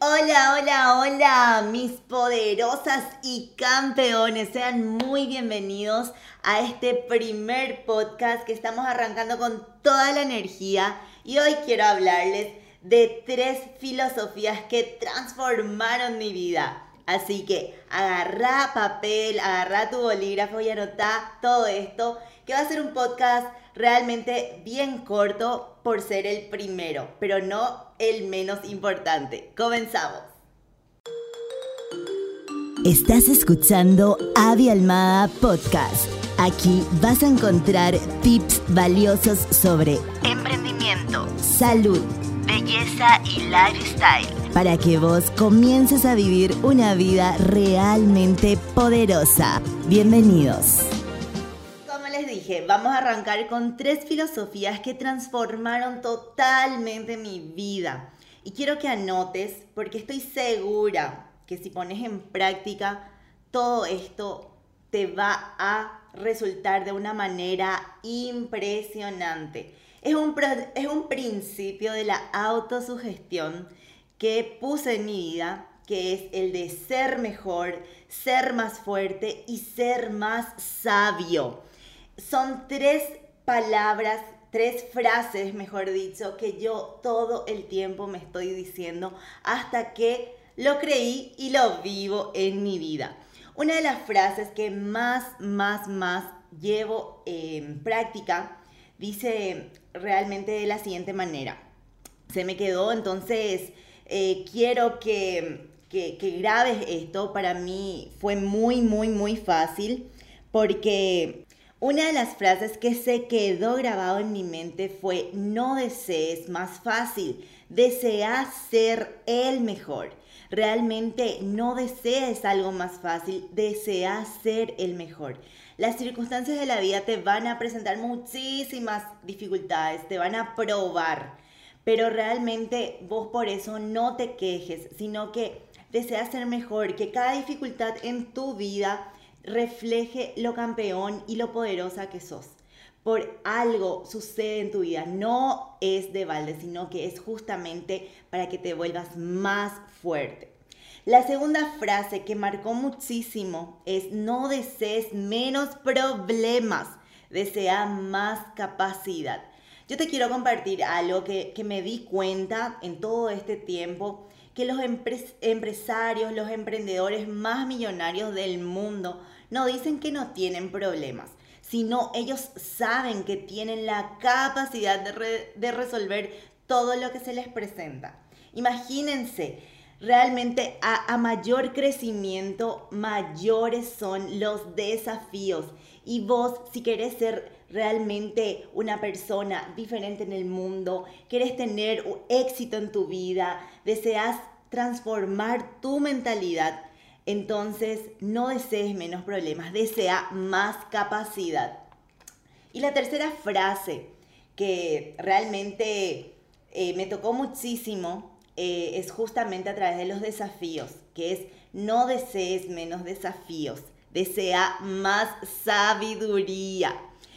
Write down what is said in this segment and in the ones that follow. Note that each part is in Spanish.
Hola, hola, hola, mis poderosas y campeones. Sean muy bienvenidos a este primer podcast que estamos arrancando con toda la energía. Y hoy quiero hablarles de tres filosofías que transformaron mi vida. Así que agarra papel, agarra tu bolígrafo y anota todo esto, que va a ser un podcast realmente bien corto por ser el primero, pero no el menos importante. Comenzamos. Estás escuchando Avi Almada Podcast. Aquí vas a encontrar tips valiosos sobre emprendimiento, salud, belleza y lifestyle para que vos comiences a vivir una vida realmente poderosa. Bienvenidos dije, vamos a arrancar con tres filosofías que transformaron totalmente mi vida. Y quiero que anotes, porque estoy segura que si pones en práctica todo esto, te va a resultar de una manera impresionante. Es un, es un principio de la autosugestión que puse en mi vida, que es el de ser mejor, ser más fuerte y ser más sabio son tres palabras, tres frases, mejor dicho, que yo todo el tiempo me estoy diciendo hasta que lo creí y lo vivo en mi vida. Una de las frases que más, más, más llevo en práctica dice realmente de la siguiente manera. Se me quedó, entonces eh, quiero que, que, que grabes esto. Para mí fue muy, muy, muy fácil porque una de las frases que se quedó grabado en mi mente fue, no desees más fácil, desea ser el mejor. Realmente no desees algo más fácil, desea ser el mejor. Las circunstancias de la vida te van a presentar muchísimas dificultades, te van a probar, pero realmente vos por eso no te quejes, sino que deseas ser mejor, que cada dificultad en tu vida refleje lo campeón y lo poderosa que sos. Por algo sucede en tu vida, no es de balde, sino que es justamente para que te vuelvas más fuerte. La segunda frase que marcó muchísimo es no desees menos problemas, desea más capacidad. Yo te quiero compartir algo que, que me di cuenta en todo este tiempo, que los empresarios, los emprendedores más millonarios del mundo no dicen que no tienen problemas, sino ellos saben que tienen la capacidad de, resolver todo lo que se les presenta. Imagínense, realmente a, mayor crecimiento, mayores son los desafíos. Y vos, si querés ser realmente una persona diferente en el mundo, quieres tener éxito en tu vida, deseas transformar tu mentalidad, entonces, no desees menos problemas, desea más capacidad. Y la tercera frase que realmente eh, me tocó muchísimo eh, es justamente a través de los desafíos, que es no desees menos desafíos, desea más sabiduría.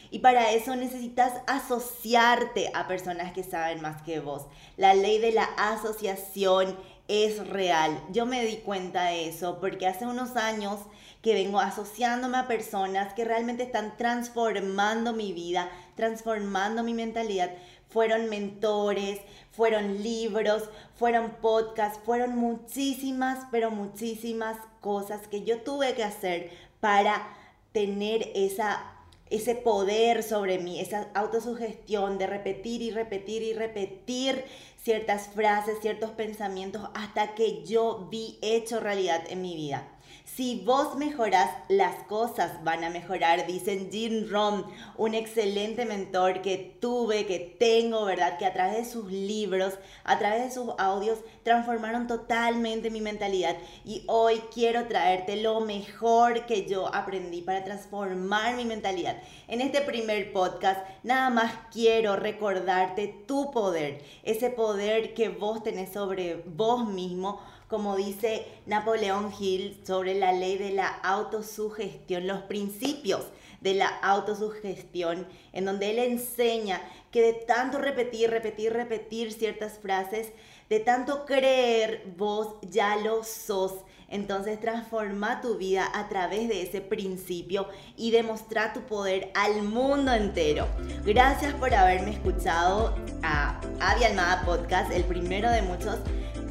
Y para eso necesitas asociarte a personas que saben más que vos. La ley de la asociación es real. Yo me di cuenta de eso porque hace unos años que vengo asociándome a personas que realmente están transformando mi vida, transformando mi mentalidad. Fueron mentores, fueron libros, fueron podcasts, fueron muchísimas, pero muchísimas cosas que yo tuve que hacer para tener esa ese poder sobre mí, esa autosugestión de repetir y repetir y repetir ciertas frases, ciertos pensamientos hasta que yo vi hecho realidad en mi vida. Si vos mejoras, las cosas van a mejorar, dicen Jim Rom, un excelente mentor que tuve, que tengo, ¿verdad? Que a través de sus libros, a través de sus audios, transformaron totalmente mi mentalidad. Y hoy quiero traerte lo mejor que yo aprendí para transformar mi mentalidad. En este primer podcast, nada más quiero recordarte tu poder, ese poder que vos tenés sobre vos mismo como dice Napoleón Hill sobre la ley de la autosugestión, los principios de la autosugestión, en donde él enseña que de tanto repetir, repetir, repetir ciertas frases, De tanto creer, vos ya lo sos. Entonces transforma tu vida a través de ese principio y demostrar tu poder al mundo entero. Gracias por haberme escuchado a Avi Almada Podcast, el primero de muchos,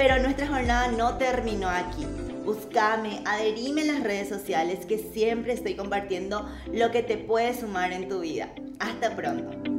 pero nuestra jornada no terminó aquí. Búscame, adherime en las redes sociales que siempre estoy compartiendo lo que te puede sumar en tu vida. Hasta pronto.